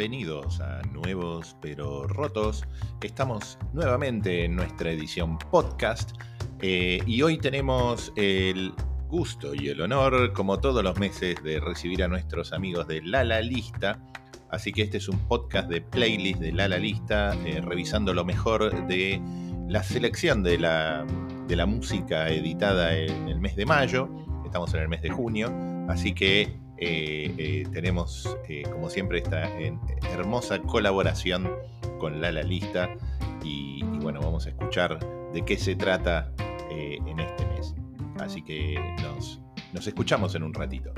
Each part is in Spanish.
bienvenidos a Nuevos pero Rotos. Estamos nuevamente en nuestra edición podcast eh, y hoy tenemos el gusto y el honor, como todos los meses, de recibir a nuestros amigos de Lala Lista. Así que este es un podcast de playlist de Lala Lista, eh, revisando lo mejor de la selección de la, de la música editada en el mes de mayo. Estamos en el mes de junio, así que eh, eh, tenemos, eh, como siempre, esta hermosa colaboración con Lala Lista. Y, bueno, vamos a escuchar de qué se trata en este mes. Así que nos, nos escuchamos en un ratito.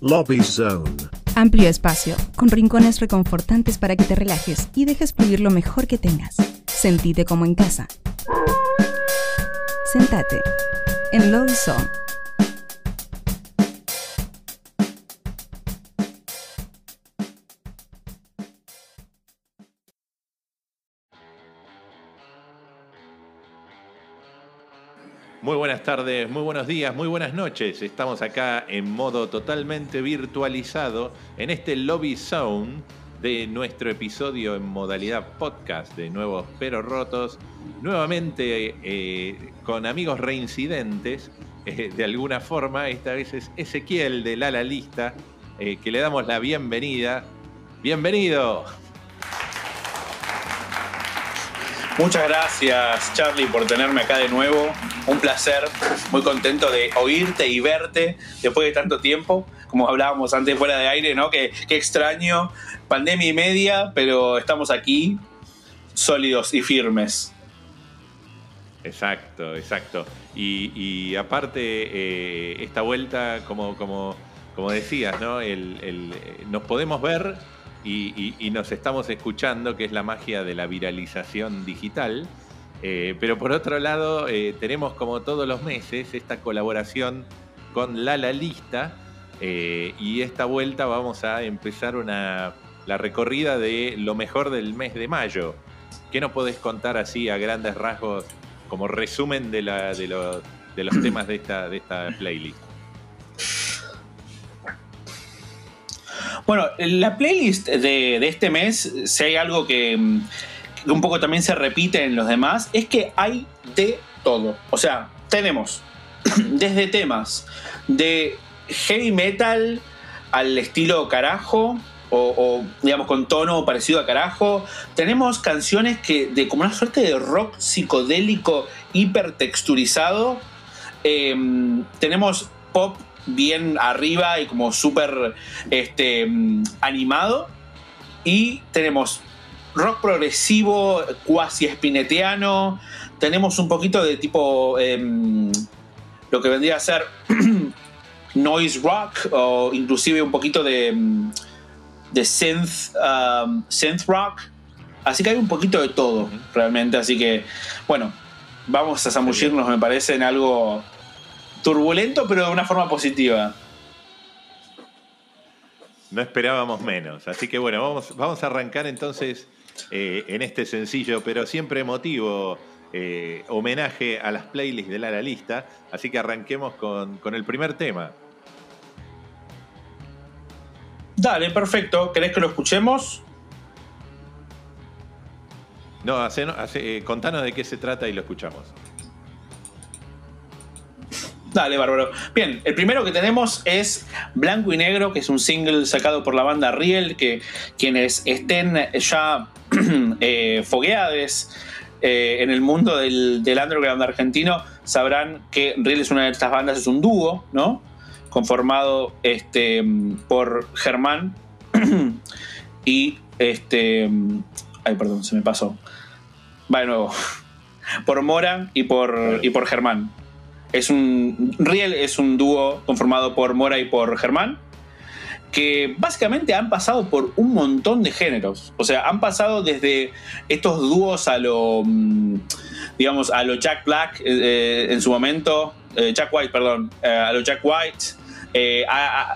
Lobby Zone. Amplio espacio, con rincones reconfortantes para que te relajes y dejes fluir lo mejor que tengas. Sentite como en casa. Sentate en Zone. Muy buenas tardes, muy buenos días, muy buenas noches. Estamos acá en modo totalmente virtualizado en este Lobby Zone de nuestro episodio en modalidad podcast de Nuevos Pero Rotos, nuevamente eh, con amigos reincidentes, eh, de alguna forma, esta vez es Ezequiel de Lala Lista, eh, que le damos la bienvenida. Bienvenido. Muchas gracias Charlie por tenerme acá de nuevo. Un placer, muy contento de oírte y verte después de tanto tiempo. Como hablábamos antes fuera de aire, ¿no? Qué, extraño, pandemia y media, pero estamos aquí sólidos y firmes. Exacto, exacto. Y, aparte, eh, esta vuelta, como, como, como decías, ¿no? nos podemos ver y, nos estamos escuchando, que es la magia de la viralización digital. Eh, pero por otro lado, eh, tenemos como todos los meses esta colaboración con Lala Lista. Eh, y esta vuelta vamos a empezar una, la recorrida de lo mejor del mes de mayo. ¿Qué nos podés contar así a grandes rasgos como resumen de, los, temas de esta playlist? Bueno, la playlist de, este mes, si hay algo que, un poco también se repite en los demás, es que hay de todo. O sea, tenemos desde temas de heavy metal al estilo carajo, o, digamos con tono parecido a carajo. Tenemos canciones que de como una suerte de rock psicodélico hipertexturizado. Em, tenemos pop bien arriba y como súper este, animado. Y tenemos rock progresivo, cuasi espineteano. Tenemos un poquito de tipo em, lo que vendría a ser noise rock o inclusive un poquito de, em, de synth, um, synth rock. Así que hay un poquito de todo realmente. Así que, bueno, vamos a zambullirnos, me parece, en algo turbulento, pero de una forma positiva. No esperábamos menos. Así que bueno, vamos, vamos a arrancar entonces eh, en este sencillo, pero siempre emotivo eh, homenaje a las playlists de la, lista. Así que arranquemos con, el primer tema. Dale, perfecto. ¿Querés que lo escuchemos? No, hace, eh, contanos de qué se trata y lo escuchamos. Dale, bárbaro. Bien, el primero que tenemos es Blanco y Negro, que es un single sacado por la banda Riel, que quienes estén ya eh, fogueades eh, en el mundo del, underground argentino sabrán que Riel es una de estas bandas, es un dúo, ¿no? Conformado este, por Germán y este. Ay, perdón, se me pasó. Va de nuevo. Por Mora y por, y por Germán. Es un. Riel es un dúo conformado por Mora y por Germán. Que básicamente han pasado por un montón de géneros. O sea, han pasado desde estos dúos a lo. Mm, digamos, a lo Jack Black eh, eh, en su momento. Eh, Jack White, perdón. a lo Jack White.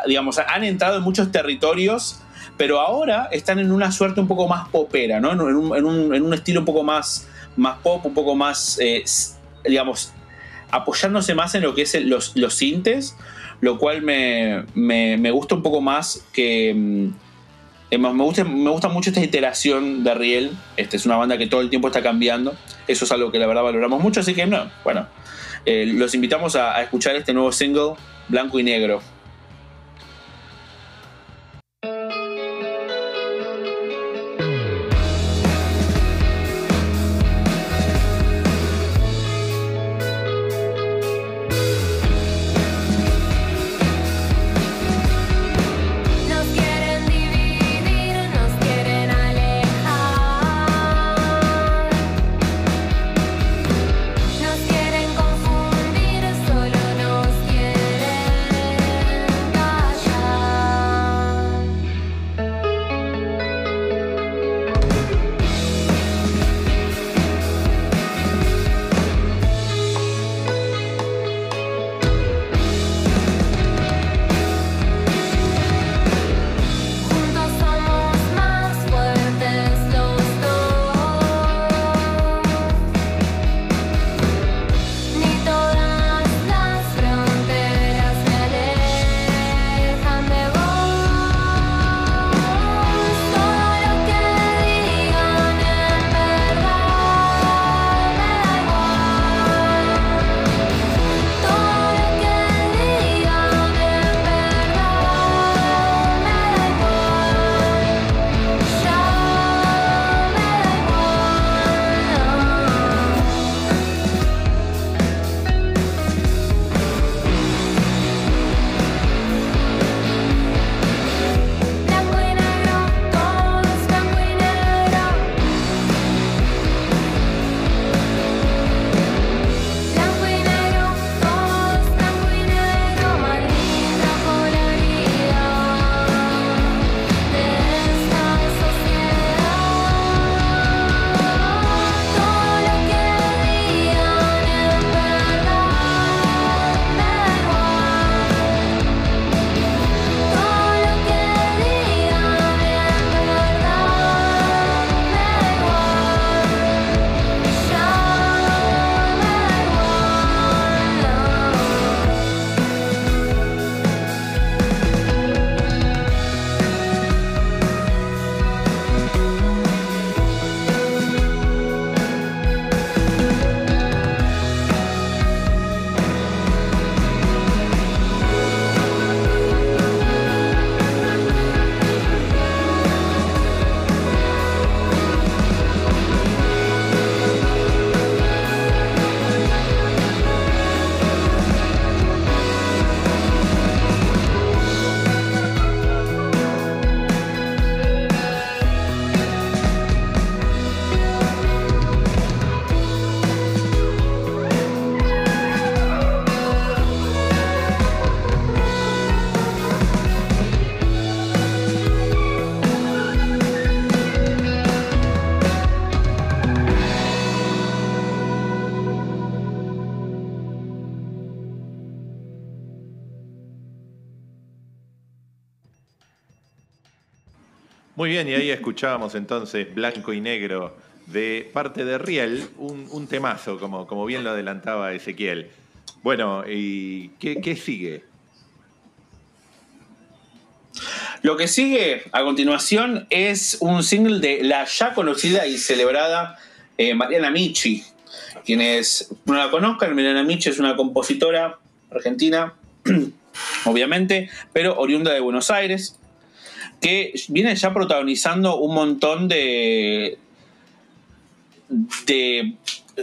Digamos, han entrado en muchos territorios pero ahora están en una suerte un poco más popera, ¿no? En un, estilo un poco más, más pop, un poco más, digamos, apoyándose más en lo que es el- los, los sintes, lo cual me, me- me gusta un poco más que... mm, eh, Me gusta, me gusta mucho esta iteración de Riel. Este es una banda que todo el tiempo está cambiando. Eso es algo que la verdad valoramos mucho. Así que, no, bueno, eh, los invitamos a, a escuchar este nuevo single, Blanco y Negro. Bien, y ahí escuchábamos entonces Blanco y Negro de parte de Riel, un, un temazo, como, como bien lo adelantaba Ezequiel. Bueno, ¿y qué, qué sigue? Lo que sigue a continuación es un single de la ya conocida y celebrada eh, Mariana Michi. Quienes no la conozcan, Mariana Michi es una compositora argentina, obviamente, pero oriunda de Buenos Aires, que viene ya protagonizando un montón de, de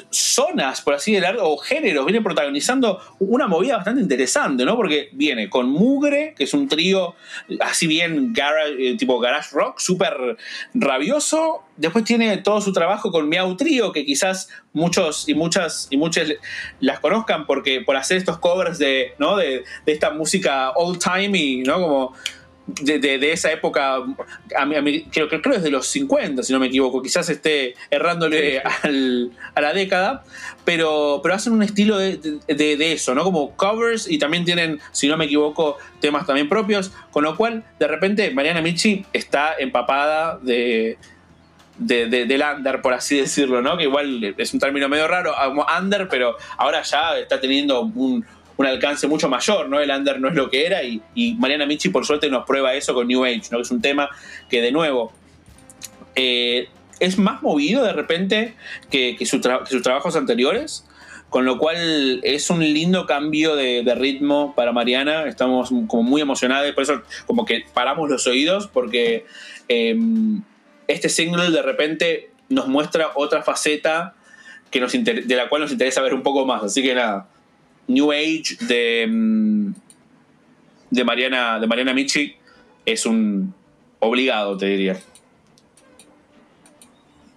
zonas, por así decirlo, o géneros, viene protagonizando una movida bastante interesante, ¿no? Porque viene con Mugre, que es un trío así bien garage, eh, tipo garage rock, súper rabioso. Después tiene todo su trabajo con Miau Trío, que quizás muchos y muchas y muchas las conozcan porque por hacer estos covers de, ¿no? de, de esta música old timey, ¿no? Como de, de- de esa época, a mí, a mí- creo, creo, creo desde los 50, si no me equivoco, quizás esté errándole al- a la década, pero, pero hacen un estilo de, de- de eso, ¿no? Como covers y también tienen, si no me equivoco, temas también propios, con lo cual, de repente, Mariana Michi está empapada de, de- de- del under, por así decirlo, ¿no? Que igual es un término medio raro, como under, pero ahora ya está teniendo un, un alcance mucho mayor, ¿no? El under no es lo que era y, Mariana Michi por suerte nos prueba eso con New Age, ¿no? Es un tema que de nuevo eh, es más movido de repente que, sus trabajos anteriores, con lo cual es un lindo cambio de, ritmo para Mariana, estamos como muy emocionados, por eso como que paramos los oídos, porque eh, este single de repente nos muestra otra faceta que de la cual nos interesa ver un poco más, así que nada, New Age de, mm, de, Mariana, de Mariana Michi es un obligado, te diría.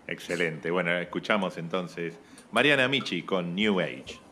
Excelente. Bueno, escuchamos entonces Mariana Michi con New Age.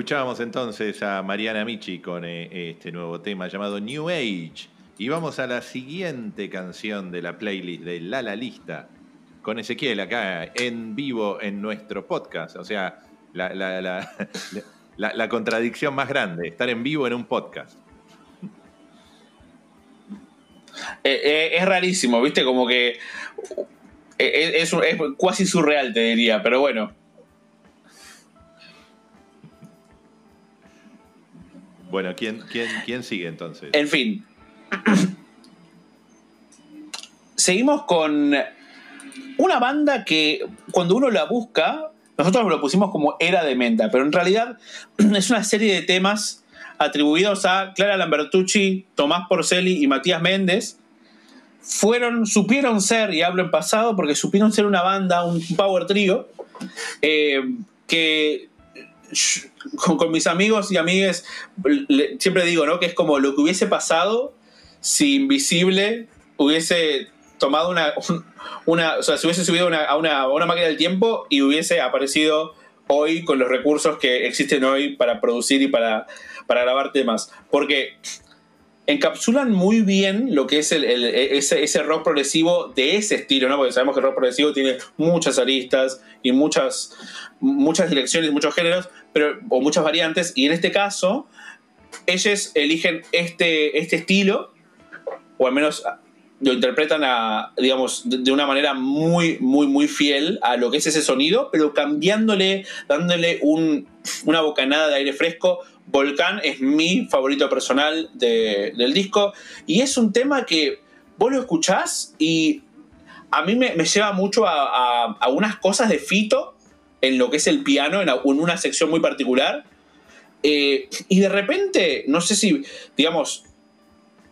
Escuchábamos entonces a Mariana Michi con eh, este nuevo tema llamado New Age. Y vamos a la siguiente canción de la playlist de La La Lista, con Ezequiel acá en vivo en nuestro podcast. O sea, la, contradicción más grande, estar en vivo en un podcast. Eh, eh, es rarísimo, ¿viste? Como que es, es surreal, te diría, pero bueno. Bueno, ¿quién, quién, quién sigue entonces? En fin. Seguimos con una banda que cuando uno la busca, nosotros lo pusimos como Era de Menta, pero en realidad es una serie de temas atribuidos a Clara Lambertucci, Tomás Porceli y Matías Méndez. Fueron, supieron ser, y hablo en pasado, porque supieron ser una banda, un power trio, eh, que con, con mis amigos y amigues le- siempre digo, ¿no? Que es como lo que hubiese pasado si Invisible hubiese tomado una, un- una o sea, si hubiese subido una- a, una, a una máquina del tiempo y hubiese aparecido hoy con los recursos que existen hoy para producir y para, para grabar temas. Porque encapsulan muy bien lo que es el, el- ese, ese rock progresivo de ese estilo, ¿no? Porque sabemos que el rock progresivo tiene muchas aristas y muchas, muchas direcciones, muchos géneros, pero, o muchas variantes, y en este caso, ellos eligen este, este estilo, o al menos lo interpretan a, digamos, de, una manera muy, muy, muy fiel a lo que es ese sonido, pero cambiándole, dándole un, una bocanada de aire fresco. Volcán es mi favorito personal de- del disco y es un tema que vos lo escuchás y a mí me, me lleva mucho a, a- a unas cosas de Fito en lo que es el piano, en, una sección muy particular. Eh, y de repente, no sé si, digamos,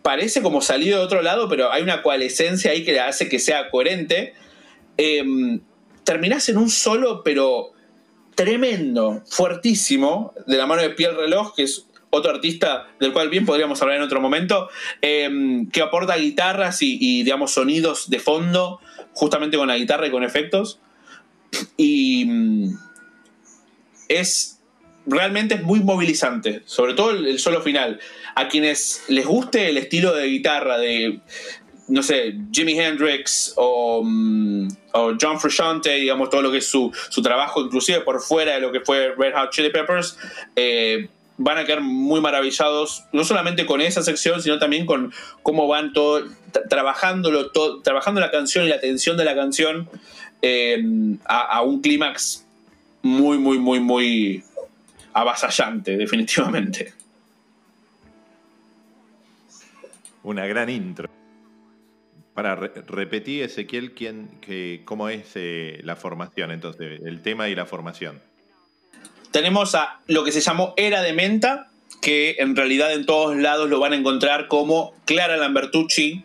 parece como salido de otro lado, pero hay una coalescencia ahí que le hace que sea coherente. Eh, en un solo, pero tremendo, fuertísimo, de la mano de Pierre Reloj, que es otro artista del cual bien podríamos hablar en otro momento, eh, que aporta guitarras y, y, digamos, sonidos de fondo, justamente con la guitarra y con efectos. Y mm, es realmente es muy movilizante, sobre todo el, solo final. A quienes les guste el estilo de guitarra de, no sé, Jimi Hendrix o, mm, o John Frusciante, digamos, todo lo que es su, su trabajo, inclusive por fuera de lo que fue Red Hot Chili Peppers, eh, van a quedar muy maravillados, no solamente con esa sección, sino también con cómo van todo, tra- trabajándolo, todo, trabajando la canción y la tensión de la canción a, a un clímax muy, muy, muy, muy avasallante, definitivamente. Una gran intro. Para re- repetir, Ezequiel, quién, que, cómo es eh, la formación, entonces, el tema y la formación. Tenemos a lo que se llamó Era de Menta, que en realidad en todos lados lo van a encontrar como Clara Lambertucci,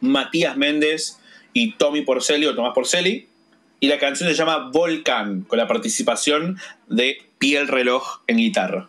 Matías Méndez y Tommy Porcelli o Tomás Porcelli. Y la canción se llama Volcán, con la participación de Piel Reloj en guitarra.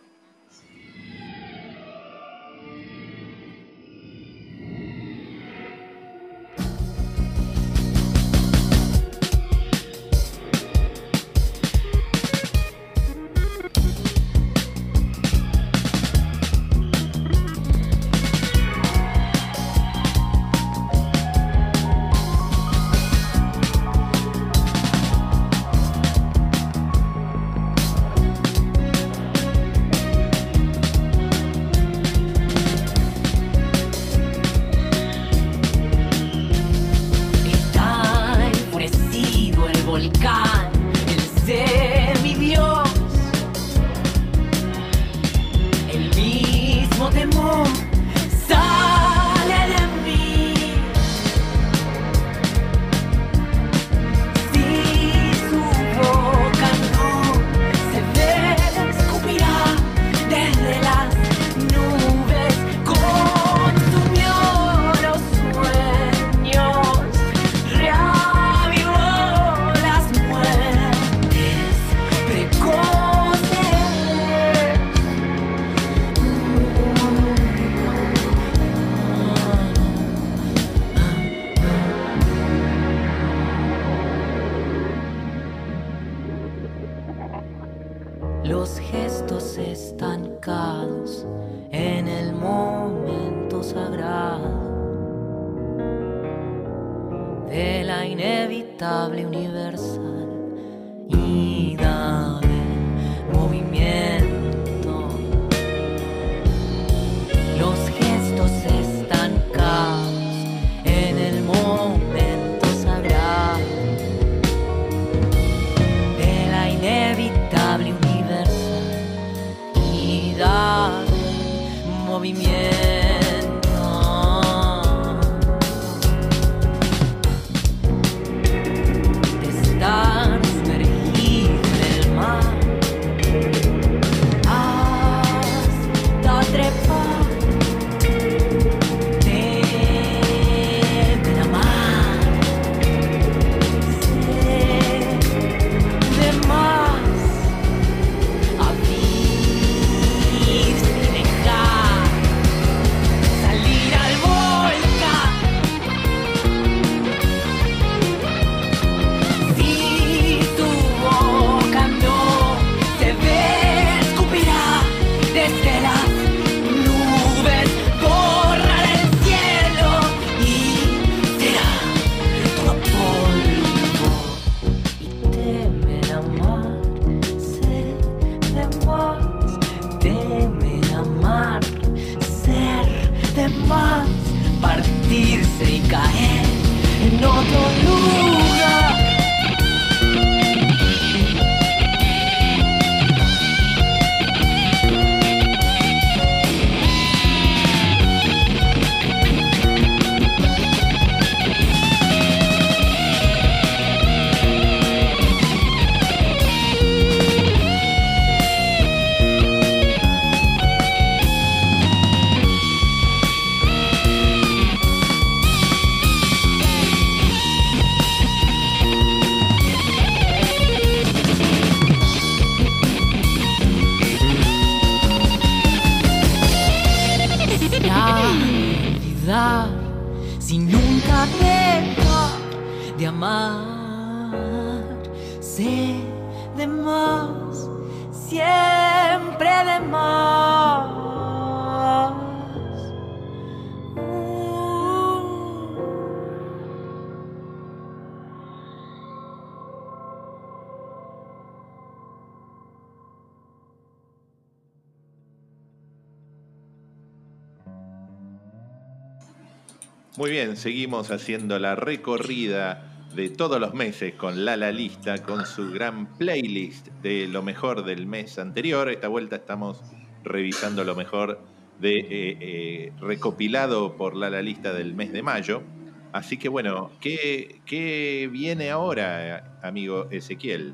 Seguimos haciendo la recorrida de todos los meses con Lala Lista, con su gran playlist de lo mejor del mes anterior. Esta vuelta estamos revisando lo mejor de eh, eh, recopilado por Lala Lista del mes de mayo. Así que bueno, ¿qué, qué viene ahora, amigo Ezequiel?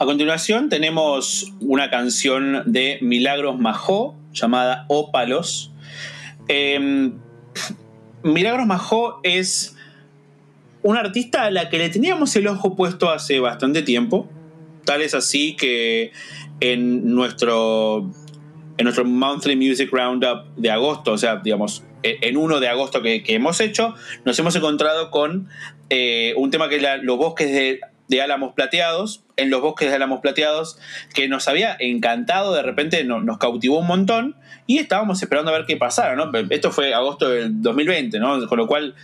A continuación tenemos una canción de Milagros Majó llamada Ópalos. Eh, Milagros Majó es una artista a la que le teníamos el ojo puesto hace bastante tiempo. Tal es así que en nuestro, en nuestro Monthly Music Roundup de agosto, o sea, digamos, e, en 1 de agosto que, hemos hecho, nos hemos encontrado con eh, un tema que es los bosques de, de álamos plateados. En los bosques de álamos plateados, que nos había encantado, de repente no- nos cautivó un montón y estábamos esperando a ver qué pasara, ¿no? Esto fue agosto del 2020, ¿no? Con lo cual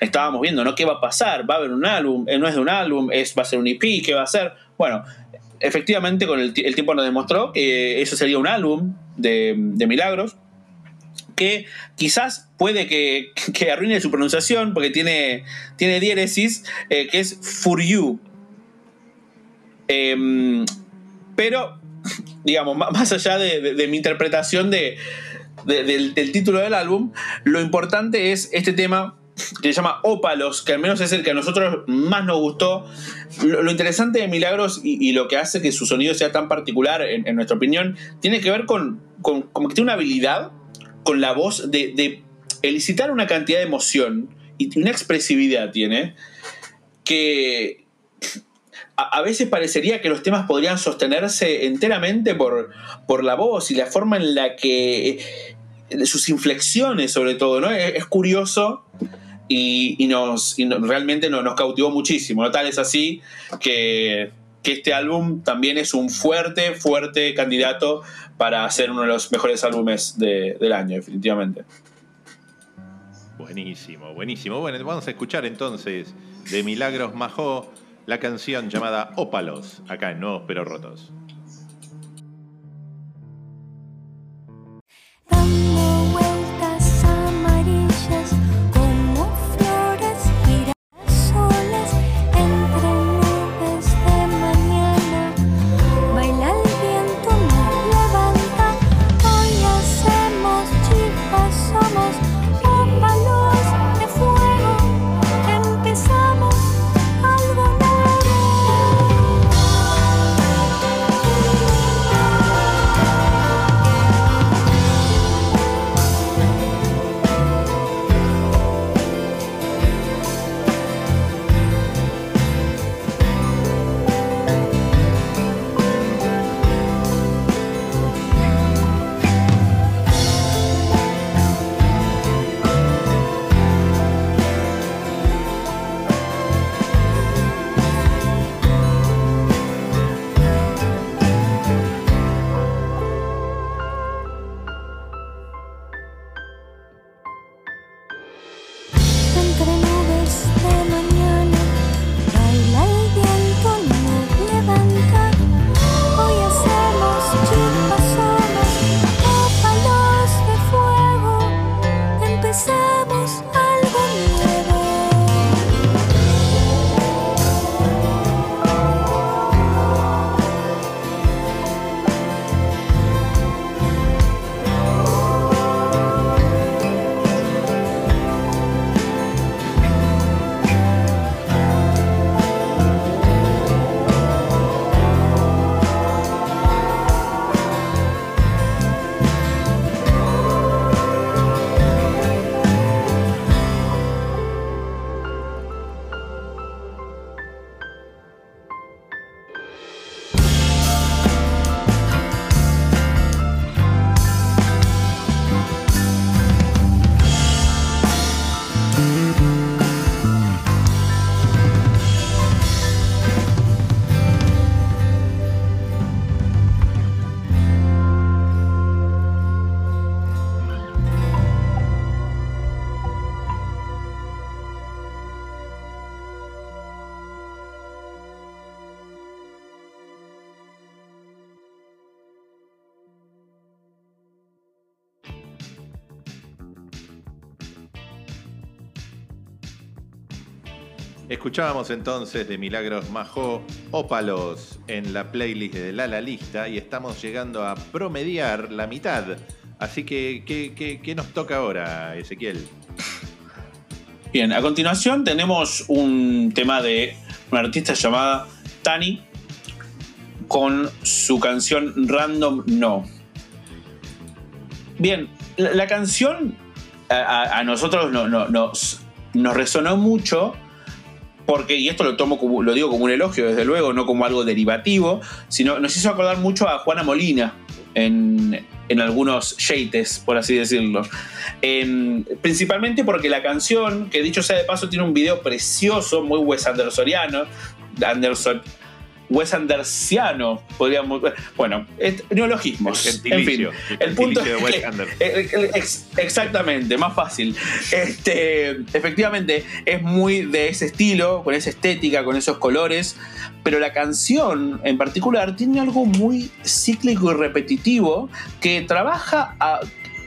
estábamos viendo, ¿no? ¿Qué va a pasar? ¿Va a haber un álbum? Eh, ¿No es de un álbum? ¿Es, ¿Va a ser un EP? ¿Qué va a ser? Bueno, efectivamente con el, ti- el tiempo nos demostró que eso sería un álbum de, de Milagros que quizás puede que, que arruine su pronunciación porque tiene, tiene diéresis, eh, que es For You. Em, pero, digamos, má- más allá de, de- de mi interpretación de, de- del, del título del álbum, lo importante es este tema que se llama Ópalos, que al menos es el que a nosotros más nos gustó. Lo, lo interesante de Milagros y, y lo que hace que su sonido sea tan particular, en, en nuestra opinión, tiene que ver con, con como que tiene una habilidad con la voz de elicitar una cantidad de emoción y una expresividad tiene que a, veces parecería que los temas podrían sostenerse enteramente por, por la voz y la forma en la que eh, sus inflexiones sobre todo, ¿no? Es, curioso y, nos, realmente nos, cautivó muchísimo, ¿no? Tal es así que, que este álbum también es un fuerte, fuerte candidato para ser uno de los mejores álbumes de- del año, definitivamente. Buenísimo, buenísimo. Bueno, vamos a escuchar entonces de Milagros Majó la canción llamada Ópalos, acá en Nuevos Pero Rotos. Escuchábamos entonces de Milagros Majo Ópalos en la playlist de La La Lista y estamos llegando a promediar la mitad. Así que, ¿qué, nos toca ahora, Ezequiel? Bien, a continuación tenemos un tema de una artista llamada Tani con su canción Random No. Bien, la, canción a nosotros no- no- nos, nos resonó mucho porque, y esto lo tomo como, lo digo como un elogio, desde luego, no como algo derivativo, sino nos hizo acordar mucho a Juana Molina en, en algunos yates, por así decirlo. En- principalmente porque la canción, que dicho sea de paso, tiene un video precioso, muy Wes Andersoniano, Anderson, Wes Andersiano, podríamos. Bueno, es- neologismos. El en fin, el el punto de es que- Anderson. eh, eh, ex- exactamente, más fácil. Este, efectivamente, es muy de ese estilo, con esa estética, con esos colores, pero la canción en particular tiene algo muy cíclico y repetitivo que trabaja a-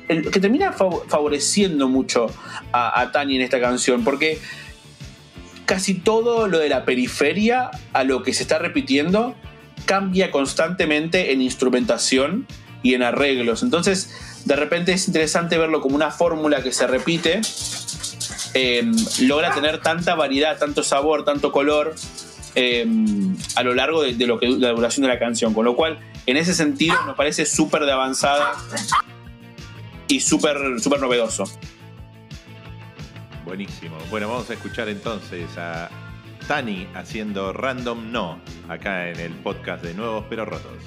que termina fav- favoreciendo mucho a, a Tani en esta canción, porque casi todo lo de la periferia a lo que se está repitiendo cambia constantemente en instrumentación y en arreglos. Entonces, de repente es interesante verlo como una fórmula que se repite. eh, logra tener tanta variedad, tanto sabor, tanto color eh, a lo largo de, lo que la duración de la canción. Con lo cual, en ese sentido, nos parece súper de avanzada y súper súper novedoso. Buenísimo. Bueno, vamos a escuchar entonces a Tani haciendo Random No acá en el podcast de Nuevos pero Rotos.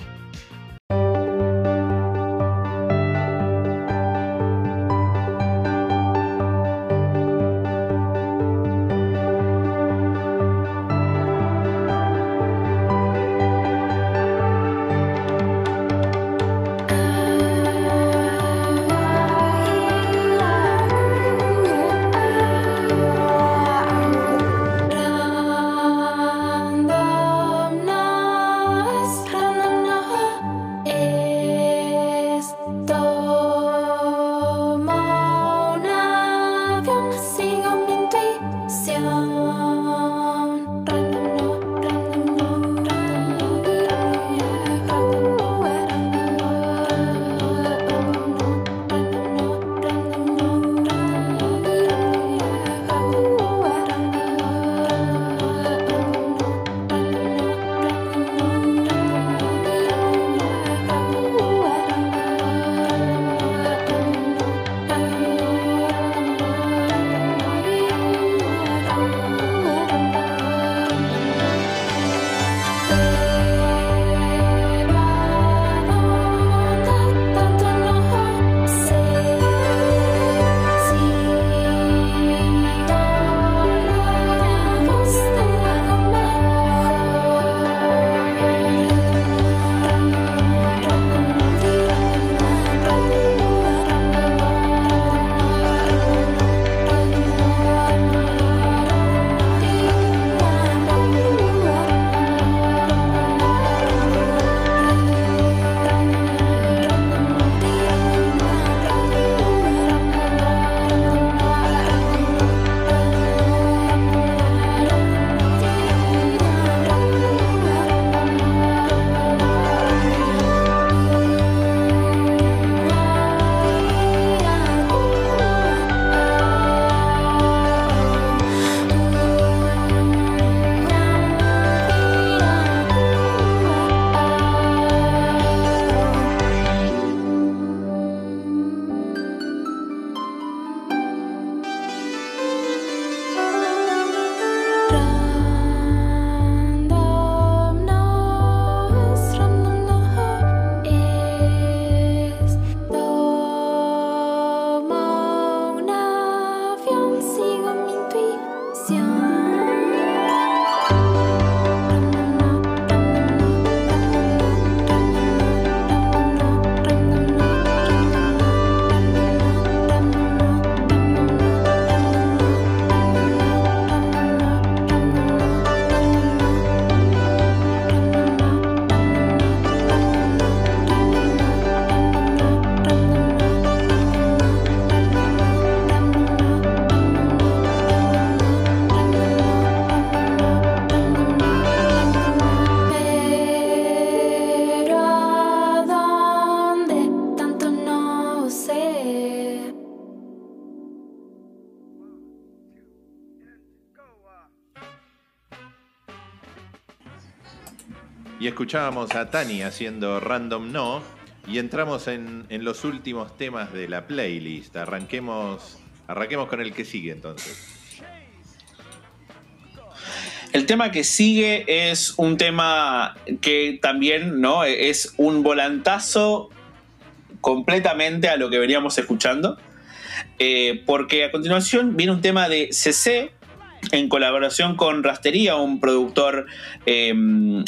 Y escuchábamos a Tani haciendo Random No y entramos en, en los últimos temas de la playlist. Arranquemos, arranquemos con el que sigue entonces. El tema que sigue es un tema que también ¿no? es un volantazo completamente a lo que veníamos escuchando. Eh, porque a continuación viene un tema de CC en colaboración con Rastería, un productor eh,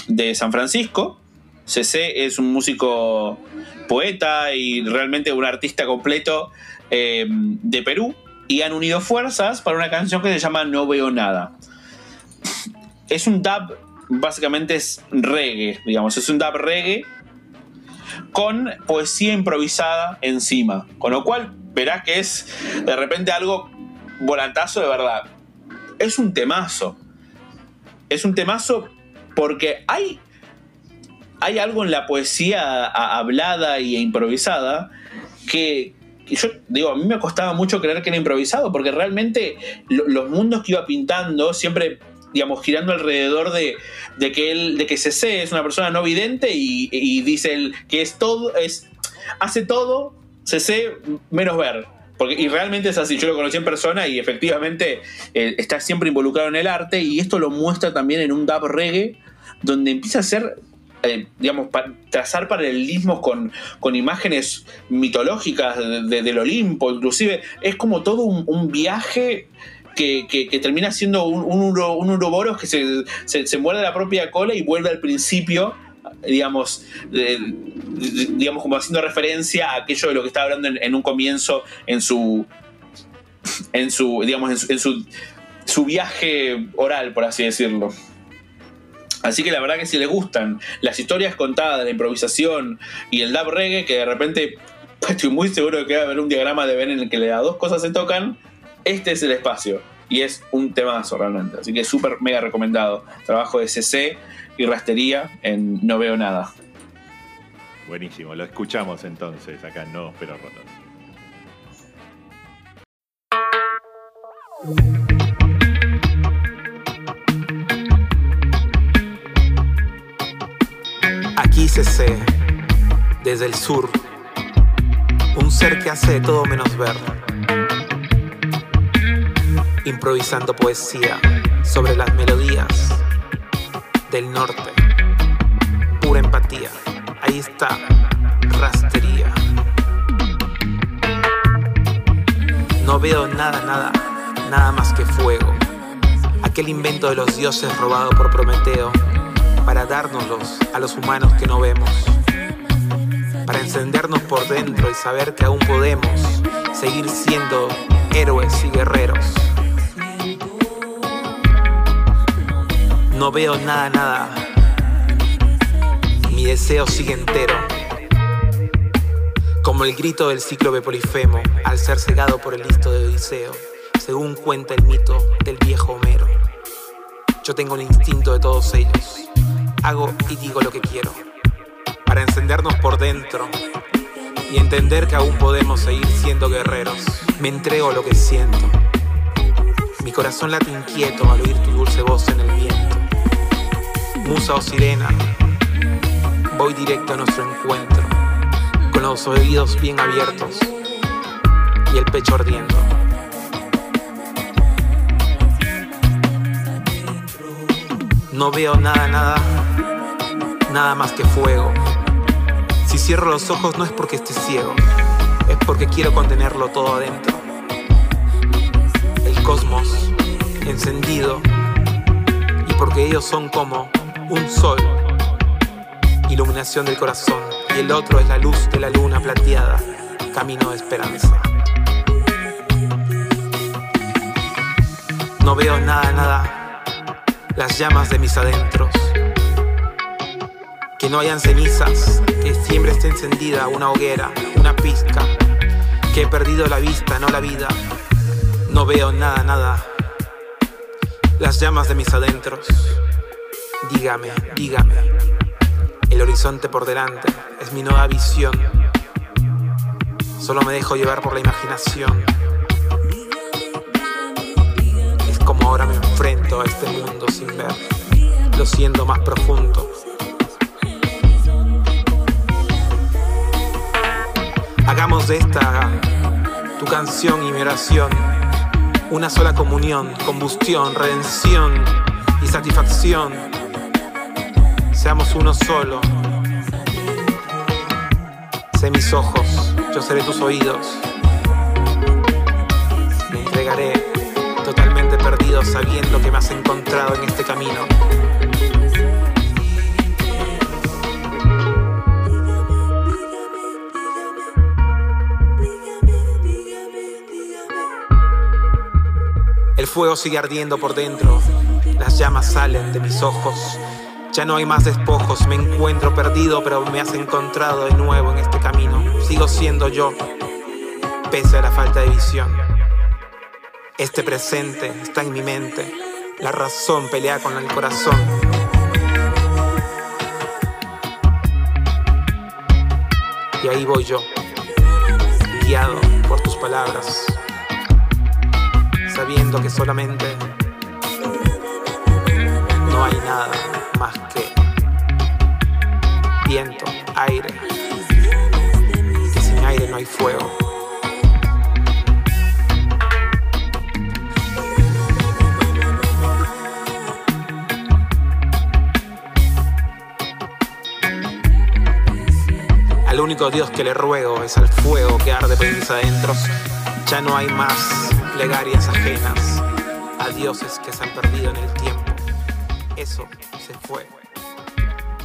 de San Francisco. CC es un músico poeta y realmente un artista completo eh, de Perú. Y han unido fuerzas para una canción que se llama No Veo Nada. Es un dub, básicamente es reggae, digamos, es un dub reggae con poesía improvisada encima. Con lo cual verás que es de repente algo volantazo de verdad. Es un temazo. Es un temazo porque hay, hay algo en la poesía hablada y improvisada que, que yo digo, a mí me costaba mucho creer que era improvisado porque realmente lo- los mundos que iba pintando siempre digamos, girando alrededor de, de que él, de que CC es una persona no vidente y, dice que es todo, es, hace todo CC menos ver. Porque, y realmente es así, yo lo conocí en persona y efectivamente eh, está siempre involucrado en el arte y esto lo muestra también en un dub reggae donde empieza a hacer, eh, digamos, trazar paralelismos con, con imágenes mitológicas de- de- del Olimpo, inclusive es como todo un, viaje que, que- que termina siendo un, un, uro- uroboros que se, se, se muerde la propia cola y vuelve al principio, digamos, digamos como haciendo referencia a aquello de lo que estaba hablando en, en un comienzo en su, en su, digamos, en su, en su, su viaje oral, por así decirlo. Así que la verdad que si les gustan las historias contadas, la improvisación y el dub reggae, que de repente estoy muy seguro de que va a haber un diagrama de Ben en el que las dos cosas se tocan, este es el espacio. Y es un temazo realmente. Así que súper mega recomendado. Trabajo de CC y rastería en No Veo Nada. Buenísimo, lo escuchamos entonces acá, no, pero rotos. Aquí CC, desde el sur, un ser que hace de todo menos ver, improvisando poesía sobre las melodías del norte, pura empatía, ahí está, rastería. No veo nada, nada, nada más que fuego, aquel invento de los dioses robado por Prometeo para dárnoslos a los humanos que no vemos, para encendernos por dentro y saber que aún podemos seguir siendo héroes y guerreros. No veo nada, nada. Mi deseo sigue entero. Como el grito del cíclope Polifemo al ser cegado por el listo de Odiseo, según cuenta el mito del viejo Homero. Yo tengo el instinto de todos ellos. Hago y digo lo que quiero. Para encendernos por dentro y entender que aún podemos seguir siendo guerreros. Me entrego lo que siento. Mi corazón late inquieto al oír tu dulce voz en el viento. Musa o sirena, voy directo a nuestro encuentro, con los oídos bien abiertos y el pecho ardiendo. No veo nada, nada, nada más que fuego. Si cierro los ojos no es porque esté ciego, es porque quiero contenerlo todo adentro. El cosmos encendido y porque ellos son como un sol, iluminación del corazón, y el otro es la luz de la luna plateada, camino de esperanza. No veo nada, nada, las llamas de mis adentros. Que no hayan cenizas, que siempre esté encendida una hoguera, una pizca. Que he perdido la vista, no la vida. No veo nada, nada. Las llamas de mis adentros. Dígame, dígame. El horizonte por delante es mi nueva visión. Solo me dejo llevar por la imaginación. Es como ahora me enfrento a este mundo sin ver, lo siendo más profundo. Hagamos de esta tu canción y mi oración una sola comunión, combustión, redención y satisfacción Seamos uno solo. Sé mis ojos, yo seré tus oídos. Me entregaré totalmente perdido sabiendo que me has encontrado en este camino. El fuego sigue ardiendo por dentro, las llamas salen de mis ojos. Ya no hay más despojos, me encuentro perdido, pero me has encontrado de nuevo en este camino. Sigo siendo yo, pese a la falta de visión. Este presente está en mi mente, la razón pelea con el corazón. Y ahí voy yo, guiado por tus palabras sabiendo que solamente no hay nada que sin aire no hay fuego. Al único Dios que le ruego es al fuego que arde por mis adentros. Ya no hay más plegarias ajenas a dioses que se han perdido en el tiempo. Eso se fue,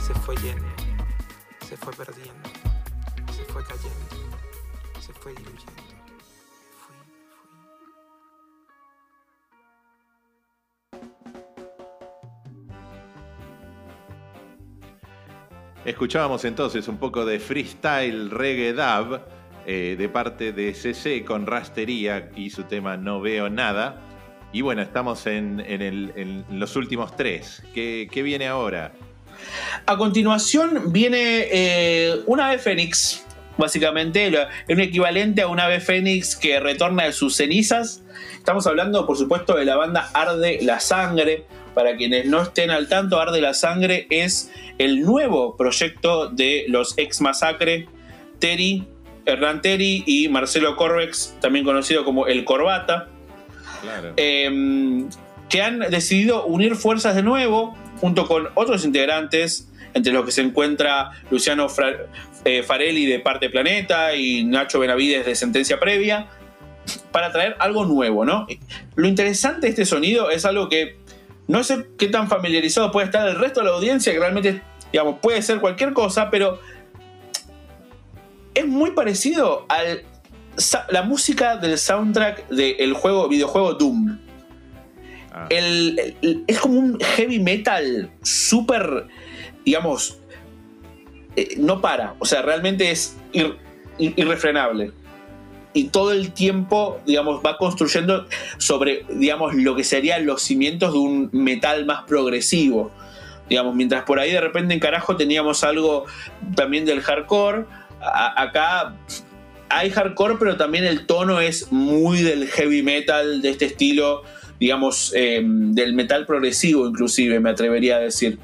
se fue yendo, se fue perdiendo, se fue cayendo, se fue diluyendo. Escuchábamos entonces un poco de freestyle reggae dub eh, de parte de CC con Rastería y su tema No Veo Nada. Y bueno, estamos en, en el- los últimos tres. ¿Qué, qué viene ahora? A continuación viene eh, un ave fénix, básicamente, es un equivalente a un ave fénix que retorna de sus cenizas. Estamos hablando, por supuesto, de la banda Arde la Sangre. Para quienes no estén al tanto, Arde la Sangre es el nuevo proyecto de los ex Masacre, Terry, Hernán Terry y Marcelo Corbex, también conocido como El Corbata. Claro. eh, que han decidido unir fuerzas de nuevo junto con otros integrantes, entre los que se encuentra Luciano eh, Farelli de Parte Planeta y Nacho Benavides de Sentencia Previa, para traer algo nuevo, ¿no? Lo interesante de este sonido es algo que no sé qué tan familiarizado puede estar el resto de la audiencia, que realmente, digamos, puede ser cualquier cosa, pero es muy parecido a la música del soundtrack del juego, videojuego Doom. Ah, El- es como un heavy metal súper, digamos, eh, no para. O sea, realmente es ir- ir- irrefrenable. Y todo el tiempo, digamos, va construyendo sobre, digamos, lo que serían los cimientos de un metal más progresivo. Digamos, mientras por ahí de repente en carajo teníamos algo también del hardcore, acá hay hardcore, pero también el tono es muy del heavy metal, de este estilo, digamos, eh, del metal progresivo inclusive, me atrevería a decir.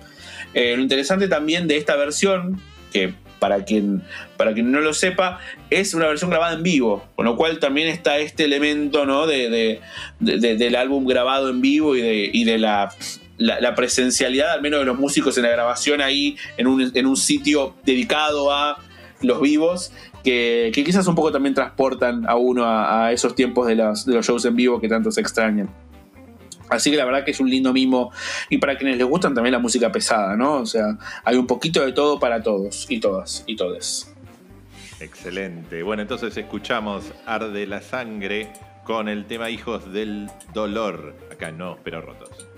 Eh, lo interesante también de esta versión, que para quien, para quien no lo sepa, es una versión grabada en vivo, con lo cual también está este elemento ¿no? de, de- de- de- del álbum grabado en vivo y de, y de la, la- presencialidad, al menos de los músicos en la grabación ahí, en un, en un sitio dedicado a los vivos, que, quizás un poco también transportan a uno a, a esos tiempos de los, de los shows en vivo que tanto se extrañan. Así que la verdad que es un lindo mimo. Y para quienes les gustan también la música pesada, ¿no? O sea, hay un poquito de todo para todos y todas y todes. excelente. Bueno, entonces escuchamos Arde la Sangre con el tema Hijos del Dolor. Acá no, pero rotos.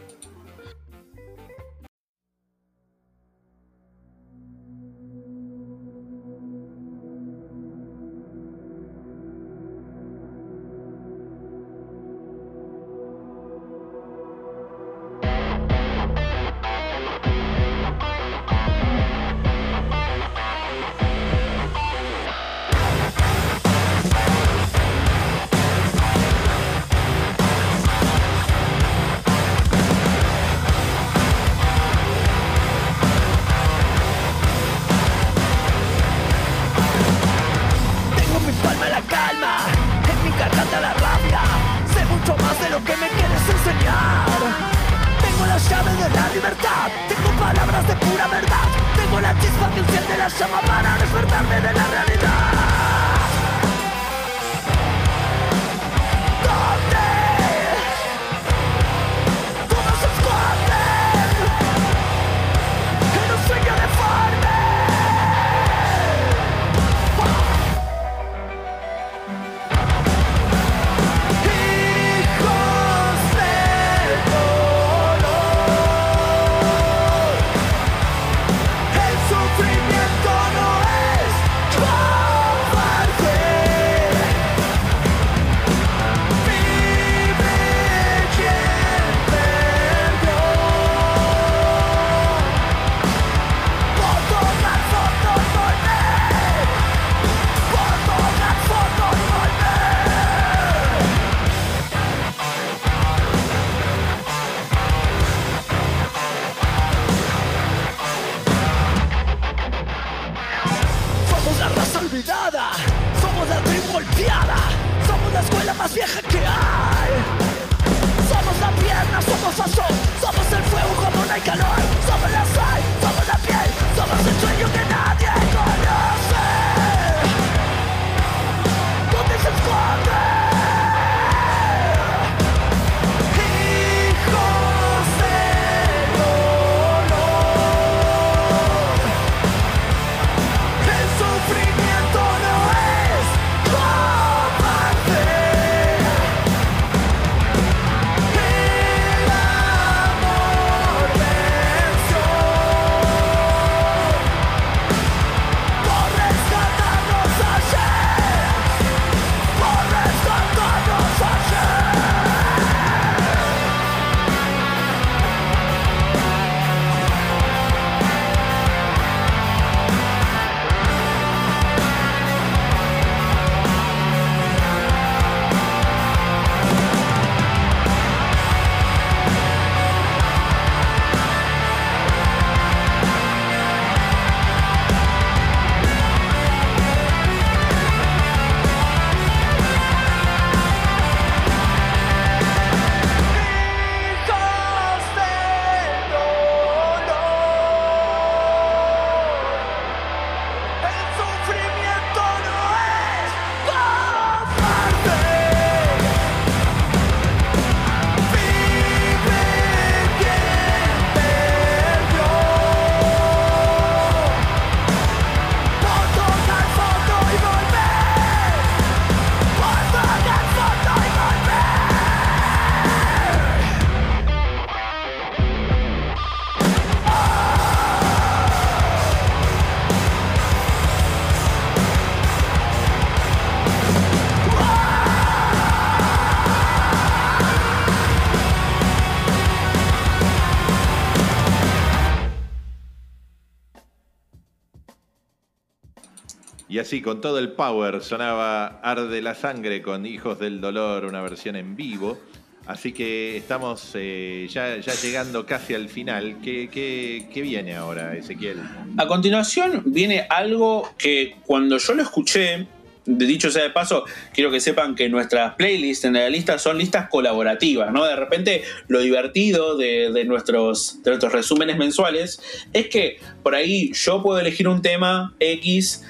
Y así, con todo el power, sonaba Arde la Sangre con Hijos del Dolor, una versión en vivo. Así que estamos eh, ya, ya llegando casi al final. ¿Qué, qué, qué viene ahora, Ezequiel? A continuación viene algo que cuando yo lo escuché, de dicho sea de paso, quiero que sepan que nuestras playlists en la lista son listas colaborativas, ¿no? De repente lo divertido de, de nuestros, de nuestros resúmenes mensuales es que por ahí yo puedo elegir un tema X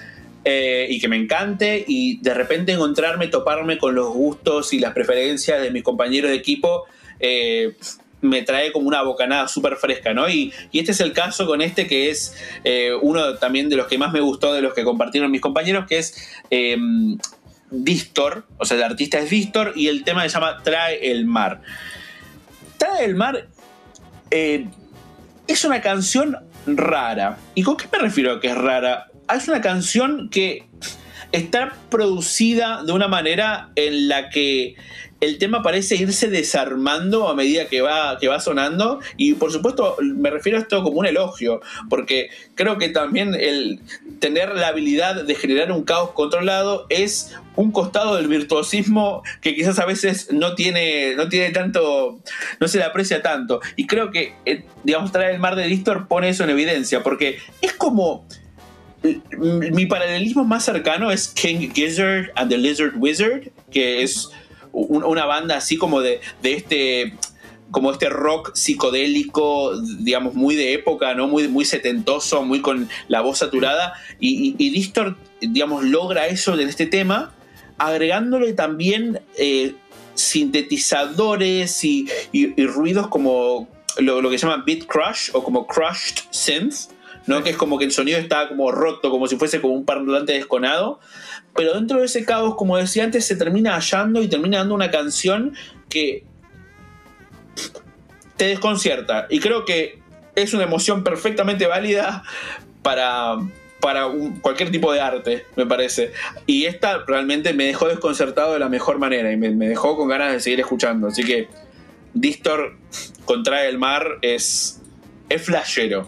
eh, y que me encante y de repente encontrarme, toparme con los gustos y las preferencias de mis compañeros de equipo. eh, me trae como una bocanada súper fresca, ¿no? Y, y este es el caso con este que es eh, uno también de los que más me gustó de los que compartieron mis compañeros, que es eh, Distor, o sea, el artista es Distor y el tema se llama Trae el mar. Trae el mar es una canción rara. ¿Y con qué me refiero a que es rara? Es una canción que está producida de una manera en la que el tema parece irse desarmando a medida que va, que va sonando. Y por supuesto me refiero a esto como un elogio porque creo que también el tener la habilidad de generar un caos controlado es un costado del virtuosismo que quizás a veces no tiene, no tiene tanto, no se le aprecia tanto. Y creo que eh, digamos traer el mar de Distor pone eso en evidencia porque es como mi paralelismo más cercano es King Gizzard and the Lizard Wizard, que es un- una banda así como de, este como este rock psicodélico, digamos, muy de época, ¿no? Muy, muy setentoso, muy con la voz saturada. Y, y, y Distort, digamos, logra eso en este tema, agregándole también eh, sintetizadores y, y- ruidos como lo, lo que se llama beat crush o como crushed synth, ¿no? Que es como que el sonido está como roto, como si fuese como un parlante desconado. Pero dentro de ese caos, como decía antes, se termina hallando y termina dando una canción que te desconcierta. Y creo que es una emoción perfectamente válida para, para un- cualquier tipo de arte, me parece. Y esta realmente me dejó desconcertado de la mejor manera y me, me dejó con ganas de seguir escuchando. Así que Distor contra el mar es, es flashero.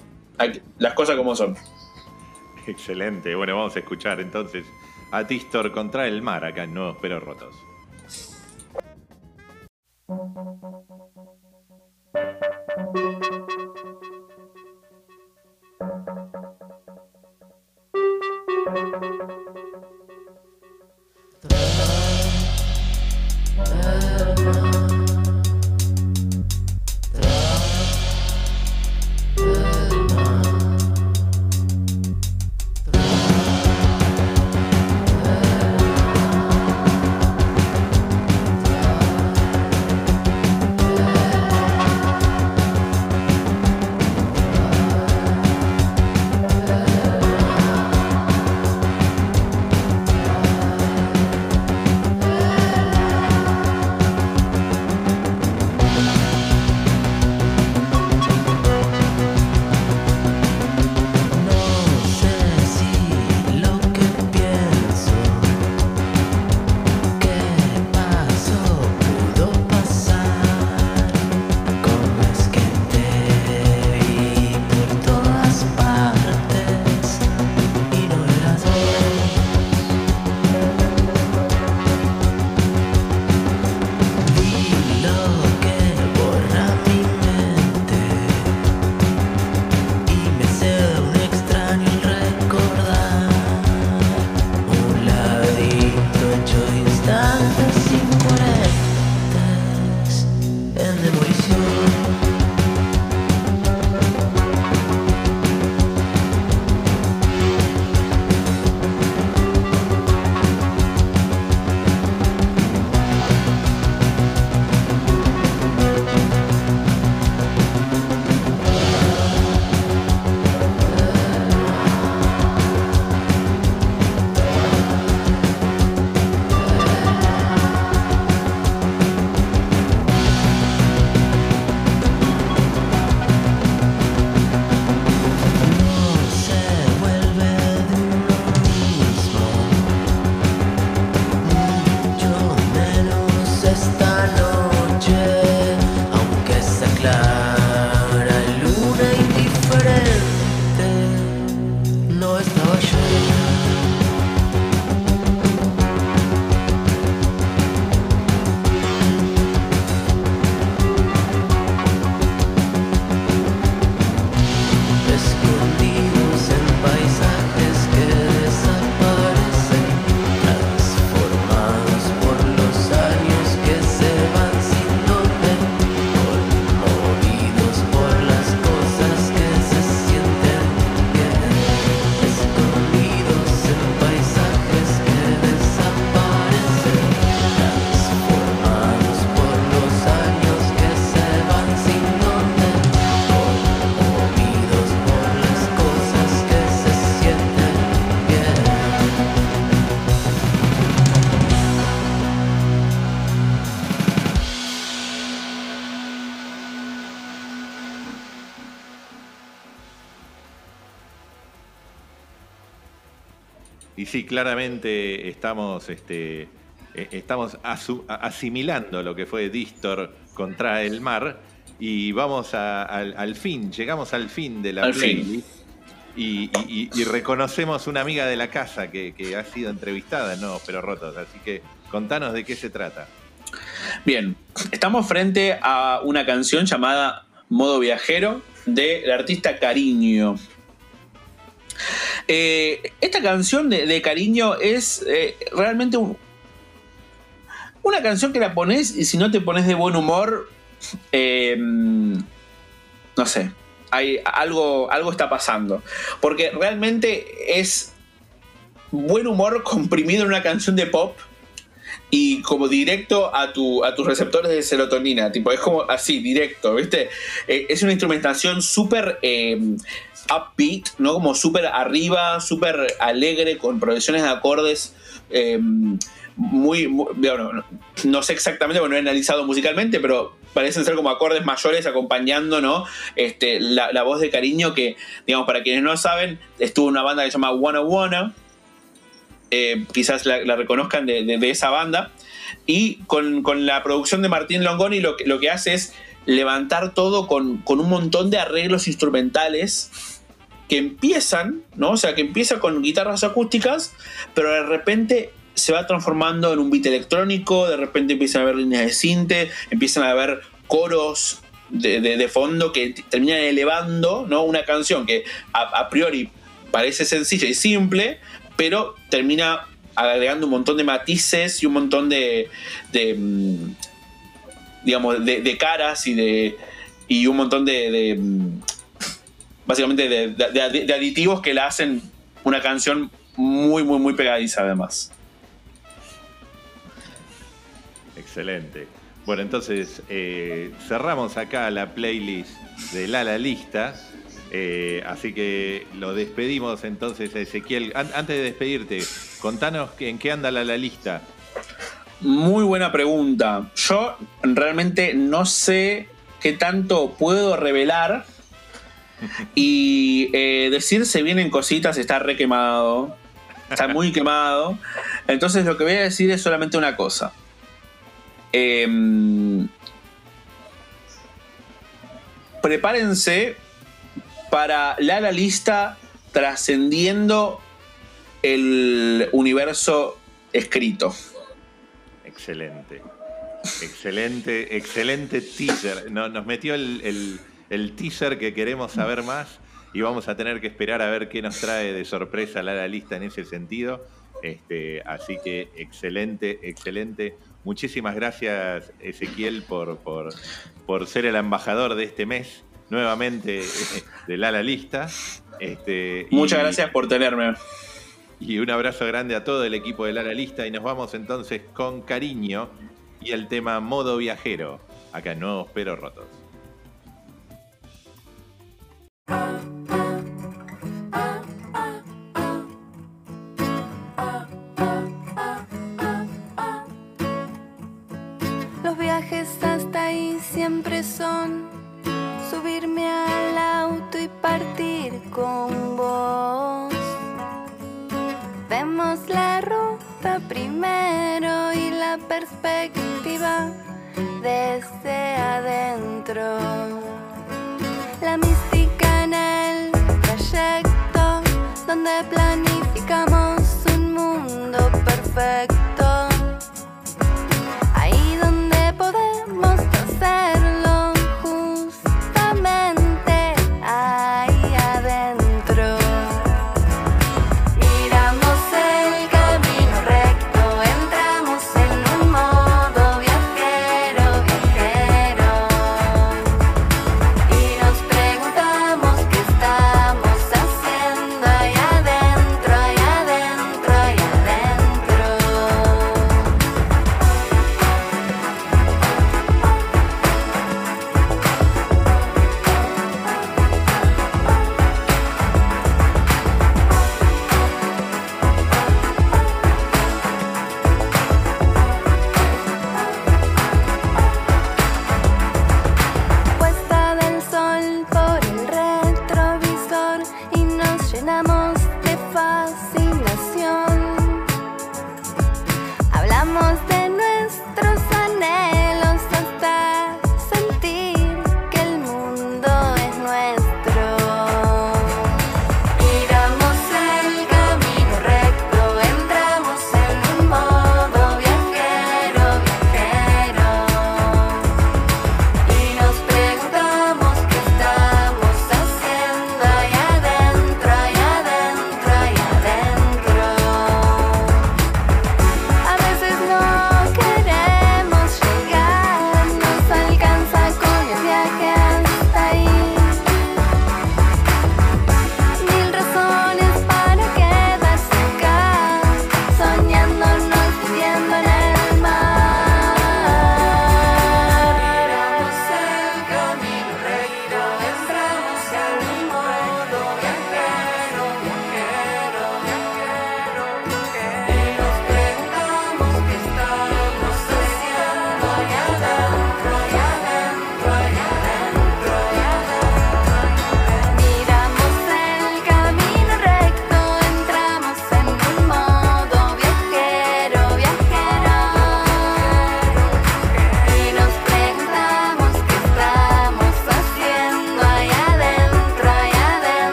Las cosas como son. Excelente. Bueno, vamos a escuchar entonces a Tistor contra el mar acá en Nuevos Pero Rotos. Sí, claramente estamos, este, eh, estamos asimilando lo que fue Distor contra el mar y vamos a- al, al fin, llegamos al fin de la Al playlist y, y- y- y reconocemos una amiga de la casa que, que ha sido entrevistada, no, pero rotos. Así que contanos de qué se trata. Bien, estamos frente a una canción llamada Modo Viajero del artista Cariño. Eh, esta canción de, Cariño es eh, realmente un- una canción que la pones y si no te pones de buen humor, eh, no sé, hay algo, algo está pasando. Porque realmente es buen humor comprimido en una canción de pop y como directo a, tu, a tus receptores de serotonina. Tipo, es como así, directo, ¿viste? Es una instrumentación súper upbeat, ¿no? Como súper arriba, súper alegre, con progresiones de acordes. eh, muy, bueno, no, sé exactamente, porque no he analizado musicalmente, pero parecen ser como acordes mayores acompañando, ¿no? Este, la, voz de cariño que, digamos, para quienes no saben, estuvo una banda que se llama Wanna Wanna, eh, quizás la, reconozcan de, de- de esa banda, y con, con la producción de Martín Longoni lo que, lo que hace es levantar todo con, con un montón de arreglos instrumentales que empiezan, ¿no? O sea, que empieza con guitarras acústicas, pero de repente se va transformando en un beat electrónico, de repente empiezan a haber líneas de cinte, empiezan a haber coros de, de- fondo que terminan elevando, ¿no? Una canción que a, a priori parece sencilla y simple, pero termina agregando un montón de matices y un montón de, de, mm, digamos, de, de caras y de y un montón de, de, mm, básicamente de, de- de aditivos que la hacen una canción muy, muy, muy pegadiza además. Excelente. Bueno, entonces eh, cerramos acá la playlist de La La Lista. eh, así que lo despedimos entonces a Ezequiel. An- antes de despedirte, contanos en qué anda La La Lista. Muy buena pregunta. Yo realmente no sé qué tanto puedo revelar. Y eh, decir se vienen cositas está re quemado. Está muy quemado. Entonces lo que voy a decir es solamente una cosa. Em, prepárense para la, la lista trascendiendo el universo escrito. Excelente. Excelente, excelente teaser. No- nos metió el, el- el teaser que queremos saber más y vamos a tener que esperar a ver qué nos trae de sorpresa la, lista en ese sentido. Este, así que excelente, excelente. Muchísimas gracias, Ezequiel, por, por, por ser el embajador de este mes, nuevamente de la, la lista. Este, y- Muchas gracias por tenerme. y un abrazo grande a todo el equipo de Lara Lista y nos vamos entonces con cariño y el tema modo viajero, acá en Nuevos Pero Rotos. Los viajes hasta ahí siempre son subirme al auto y partir con vos. Vemos la ruta primero y la perspectiva desde adentro. Donde planificamos un mundo perfecto.